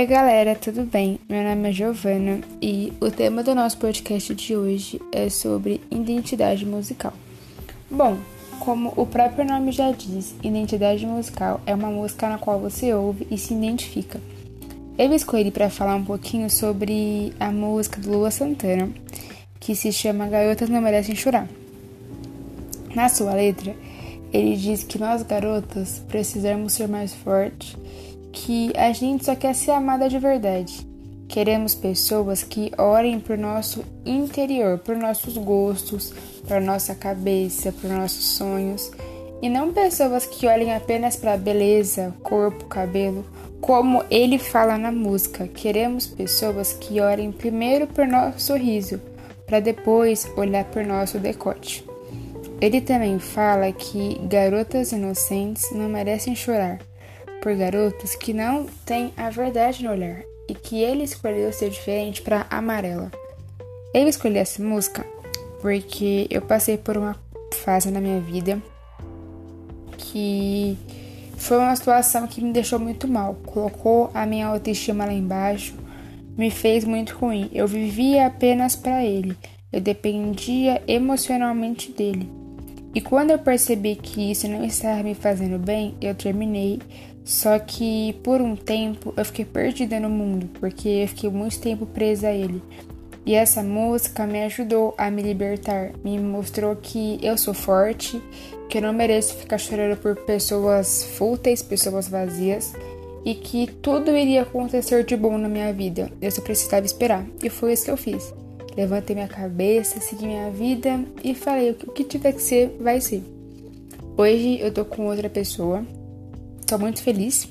Oi, galera, tudo bem? Meu nome é Giovana e o tema do nosso podcast de hoje é sobre identidade musical. Bom, como o próprio nome já diz, identidade musical é uma música na qual você ouve e se identifica. Eu escolhi para falar um pouquinho sobre a música do Lua Santana, que se chama Garotas Não Merecem Chorar. Na sua letra, ele diz que nós garotas precisamos ser mais fortes que a gente só quer ser amada de verdade. Queremos pessoas que orem por nosso interior, por nossos gostos, por nossa cabeça, por nossos sonhos, e não pessoas que olhem apenas para beleza, corpo, cabelo, como ele fala na música. Queremos pessoas que orem primeiro por nosso sorriso, para depois olhar por nosso decote. Ele também fala que garotas inocentes não merecem chorar, por garotos que não têm a verdade no olhar e que ele escolheu ser diferente para Amarela. Eu escolhi essa música porque eu passei por uma fase na minha vida que foi uma situação que me deixou muito mal, colocou a minha autoestima lá embaixo, me fez muito ruim. Eu vivia apenas para ele, eu dependia emocionalmente dele. E quando eu percebi que isso não estava me fazendo bem, eu terminei só que por um tempo eu fiquei perdida no mundo, porque eu fiquei muito tempo presa a ele. E essa música me ajudou a me libertar, me mostrou que eu sou forte, que eu não mereço ficar chorando por pessoas fúteis, pessoas vazias, e que tudo iria acontecer de bom na minha vida. Eu só precisava esperar. E foi isso que eu fiz. Levantei minha cabeça, segui minha vida e falei: o que tiver que ser, vai ser. Hoje eu tô com outra pessoa, Estou muito feliz.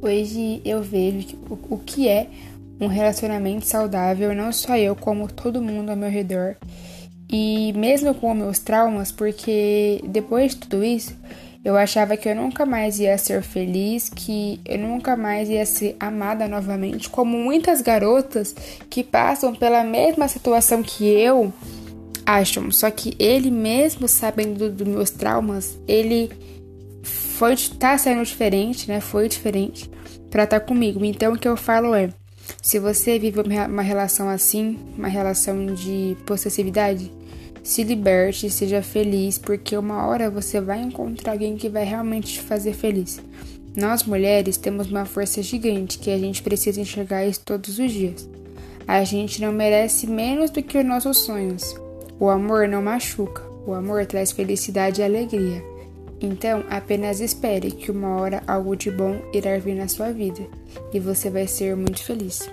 Hoje eu vejo o, o que é um relacionamento saudável, não só eu, como todo mundo ao meu redor. E mesmo com meus traumas, porque depois de tudo isso, eu achava que eu nunca mais ia ser feliz, que eu nunca mais ia ser amada novamente, como muitas garotas que passam pela mesma situação que eu acham. Só que ele mesmo sabendo dos meus traumas, ele foi tá sendo diferente, né? Foi diferente para estar tá comigo. Então o que eu falo é, se você vive uma relação assim, uma relação de possessividade, se liberte, seja feliz, porque uma hora você vai encontrar alguém que vai realmente te fazer feliz. Nós mulheres temos uma força gigante que a gente precisa enxergar isso todos os dias. A gente não merece menos do que os nossos sonhos. O amor não machuca, o amor traz felicidade e alegria. Então, apenas espere que uma hora algo de bom irá vir na sua vida e você vai ser muito feliz.